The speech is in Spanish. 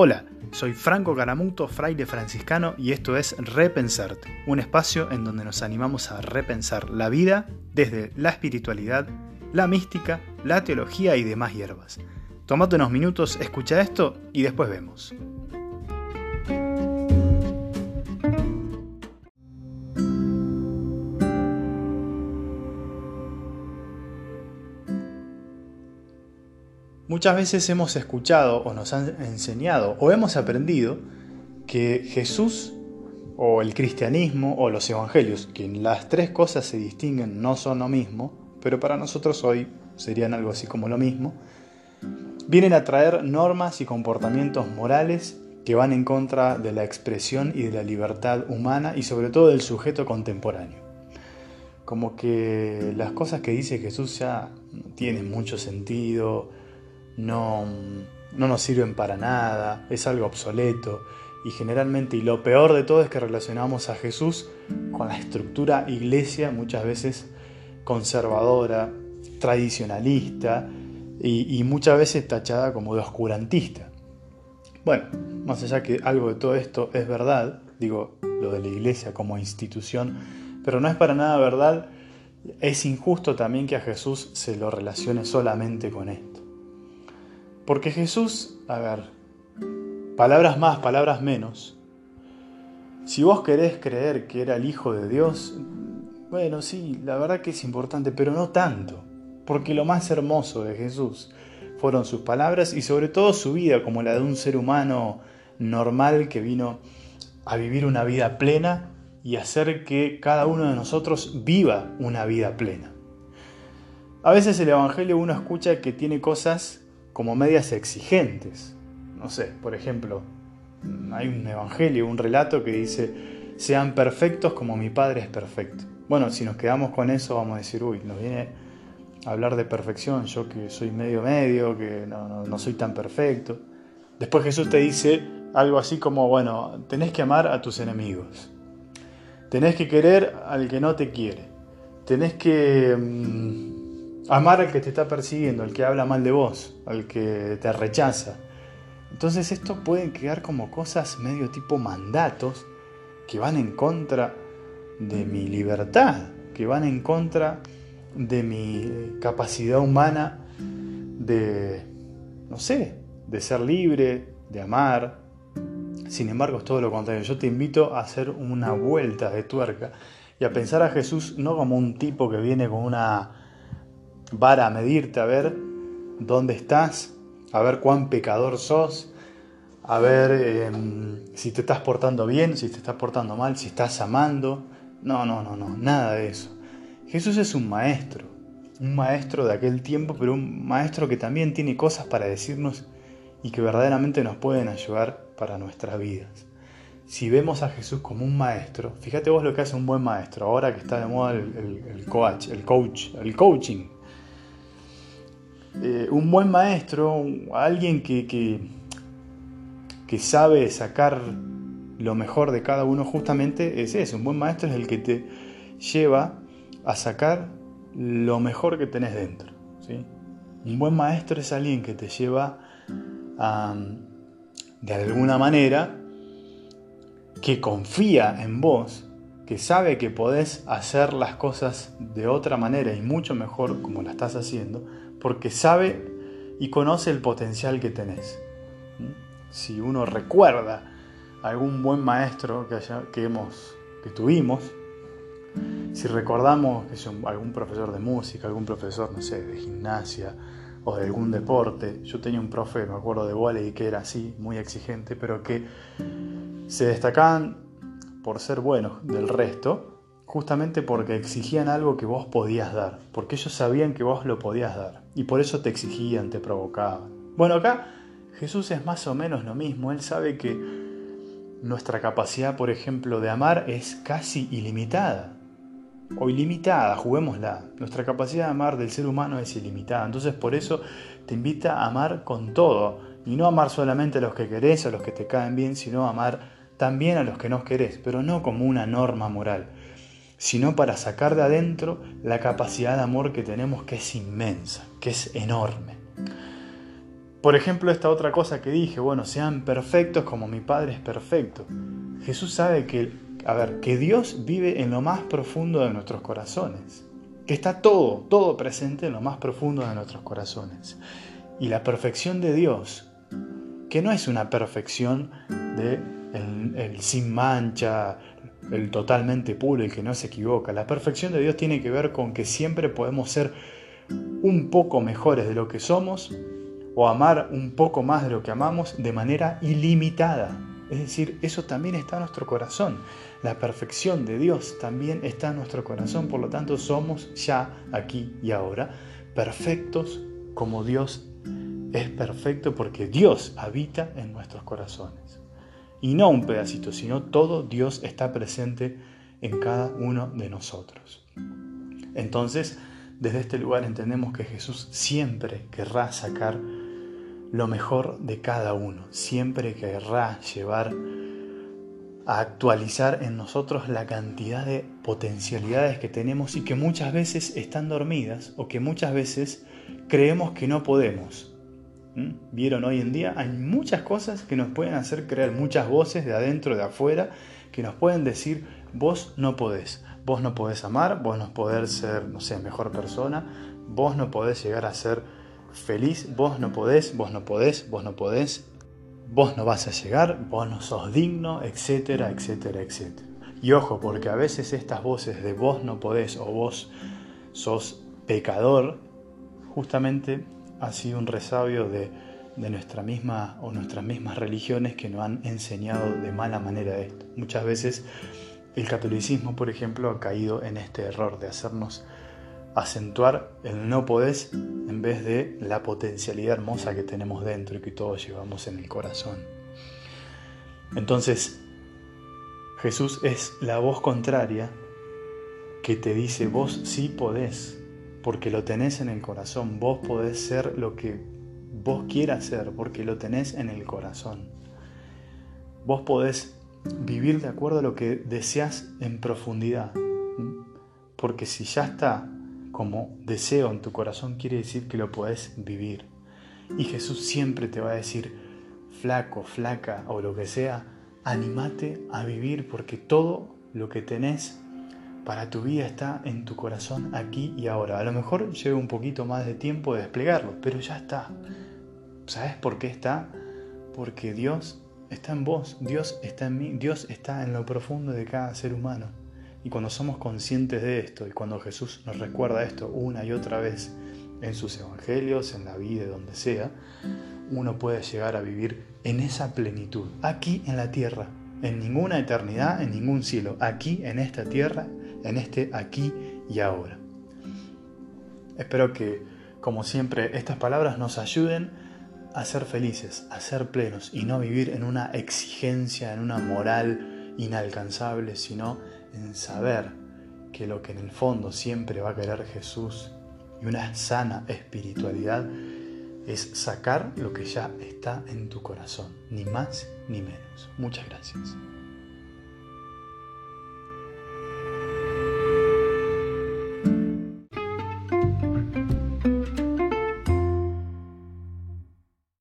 Hola, soy Franco Caramuto, fraile franciscano, y esto es Repensarte, un espacio en donde nos animamos a repensar la vida desde la espiritualidad, la mística, la teología y demás hierbas. Tomate unos minutos, escucha esto y después vemos. Muchas veces hemos escuchado o nos han enseñado o hemos aprendido que Jesús o el cristianismo o los evangelios, que las tres cosas se distinguen, no son lo mismo, pero para nosotros hoy serían algo así como lo mismo, vienen a traer normas y comportamientos morales que van en contra de la expresión y de la libertad humana y sobre todo del sujeto contemporáneo. Como que las cosas que dice Jesús ya no tienen mucho sentido, no, no nos sirven para nada, es algo obsoleto. Y generalmente, y lo peor de todo es que relacionamos a Jesús con la estructura iglesia muchas veces conservadora, tradicionalista y, muchas veces tachada como de oscurantista. Bueno, más allá que algo de todo esto es verdad, digo lo de la iglesia como institución, pero no es para nada verdad, es injusto también que a Jesús se lo relacione solamente con esto. Porque Jesús, a ver, palabras más, palabras menos. Si vos querés creer que era el Hijo de Dios, bueno, sí, la verdad que es importante, pero no tanto. Porque lo más hermoso de Jesús fueron sus palabras y sobre todo su vida como la de un ser humano normal que vino a vivir una vida plena y hacer que cada uno de nosotros viva una vida plena. A veces el Evangelio uno escucha que tiene cosas como medias exigentes. No sé, por ejemplo, hay un evangelio, un relato que dice, sean perfectos como mi Padre es perfecto. Bueno, si nos quedamos con eso vamos a decir, uy, nos viene a hablar de perfección, yo que soy medio medio, que no, no soy tan perfecto. Después Jesús te dice algo así como, bueno, tenés que amar a tus enemigos, tenés que querer al que no te quiere, tenés que... Mmm, Amar al que te está persiguiendo, al que habla mal de vos, al que te rechaza. Entonces esto pueden quedar como cosas medio tipo mandatos que van en contra de mi libertad, que van en contra de mi capacidad humana de, no sé, de ser libre, de amar. Sin embargo, es todo lo contrario. Yo te invito a hacer una vuelta de tuerca y a pensar a Jesús no como un tipo que viene con una vara a medirte, a ver dónde estás, a ver cuán pecador sos, a ver em, si te estás portando bien, si te estás portando mal, si estás amando. No, no, no, no, nada de eso. Jesús es un maestro, un maestro de aquel tiempo, pero un maestro que también tiene cosas para decirnos y que verdaderamente nos pueden ayudar para nuestras vidas. Si vemos a Jesús como un maestro, fíjate vos lo que hace un buen maestro, ahora que está de moda el coach, el coach, el coaching, eh, un buen maestro, alguien que, que, sabe sacar lo mejor de cada uno justamente es eso. Un buen maestro es el que te lleva a sacar lo mejor que tenés dentro. ¿sí? Un buen maestro es alguien que te lleva a, de alguna manera, que confía en vos, que sabe que podés hacer las cosas de otra manera y mucho mejor como la estás haciendo, porque sabe y conoce el potencial que tenés. Si uno recuerda algún buen maestro que, que, tuvimos, si recordamos que algún profesor de música, algún profesor, no sé, de gimnasia o de algún deporte, yo tenía un profe, me acuerdo de volei, que era así, muy exigente, pero que se destacaban por ser buenos del resto, justamente porque exigían algo que vos podías dar, porque ellos sabían que vos lo podías dar, y por eso te exigían, te provocaban. Bueno, acá Jesús es más o menos lo mismo, Él sabe que nuestra capacidad, por ejemplo, de amar es casi ilimitada, o ilimitada, juguémosla. Nuestra capacidad de amar del ser humano es ilimitada, entonces por eso te invita a amar con todo, y no amar solamente a los que querés, a los que te caen bien, sino amar también a los que no querés, pero no como una norma moral sino para sacar de adentro la capacidad de amor que tenemos que es inmensa, que es enorme. Por ejemplo, esta otra cosa que dije, bueno, sean perfectos como mi Padre es perfecto. Jesús sabe que, a ver, que Dios vive en lo más profundo de nuestros corazones, que está todo, todo presente en lo más profundo de nuestros corazones. Y la perfección de Dios, que no es una perfección de el, sin mancha, el totalmente puro, el que no se equivoca. La perfección de Dios tiene que ver con que siempre podemos ser un poco mejores de lo que somos o amar un poco más de lo que amamos de manera ilimitada. Es decir, eso también está en nuestro corazón. La perfección de Dios también está en nuestro corazón. Por lo tanto, somos ya aquí y ahora perfectos como Dios es perfecto porque Dios habita en nuestros corazones. Y no un pedacito, sino todo Dios está presente en cada uno de nosotros. Entonces, desde este lugar entendemos que Jesús siempre querrá sacar lo mejor de cada uno. Siempre querrá llevar a actualizar en nosotros la cantidad de potencialidades que tenemos y que muchas veces están dormidas o que muchas veces creemos que no podemos. Vieron hoy en día, hay muchas cosas que nos pueden hacer creer, muchas voces de adentro, de afuera, que nos pueden decir, vos no podés, vos no podés amar, vos no podés ser, no sé, mejor persona, vos no podés llegar a ser feliz, vos no podés, vos no podés, vos no podés, vos no vas a llegar, vos no sos digno, etcétera, etcétera, etcétera. Y ojo, porque a veces estas voces de vos no podés o vos sos pecador, justamente ha sido un resabio de, de nuestra misma o nuestras mismas religiones que nos han enseñado de mala manera esto. Muchas veces el catolicismo, por ejemplo, ha caído en este error de hacernos acentuar el no podés en vez de la potencialidad hermosa que tenemos dentro y que todos llevamos en el corazón. Entonces, Jesús es la voz contraria que te dice, vos sí podés, porque lo tenés en el corazón, vos podés ser lo que vos quieras ser, porque lo tenés en el corazón. Vos podés vivir de acuerdo a lo que deseas en profundidad, porque si ya está como deseo en tu corazón quiere decir que lo puedes vivir. Y Jesús siempre te va a decir, flaco, flaca o lo que sea, animate a vivir porque todo lo que tenés para tu vida está en tu corazón aquí y ahora. A lo mejor lleva un poquito más de tiempo de desplegarlo, pero ya está. ¿Sabes por qué está? Porque Dios está en vos, Dios está en mí, Dios está en lo profundo de cada ser humano. Y cuando somos conscientes de esto y cuando Jesús nos recuerda esto una y otra vez en sus evangelios, en la vida, donde sea, uno puede llegar a vivir en esa plenitud, aquí en la tierra, en ninguna eternidad, en ningún cielo, aquí en esta tierra, en este aquí y ahora. Espero que, como siempre, estas palabras nos ayuden a ser felices, a ser plenos y no vivir en una exigencia, en una moral inalcanzable, sino en saber que lo que en el fondo siempre va a querer Jesús y una sana espiritualidad es sacar lo que ya está en tu corazón, ni más ni menos. Muchas gracias.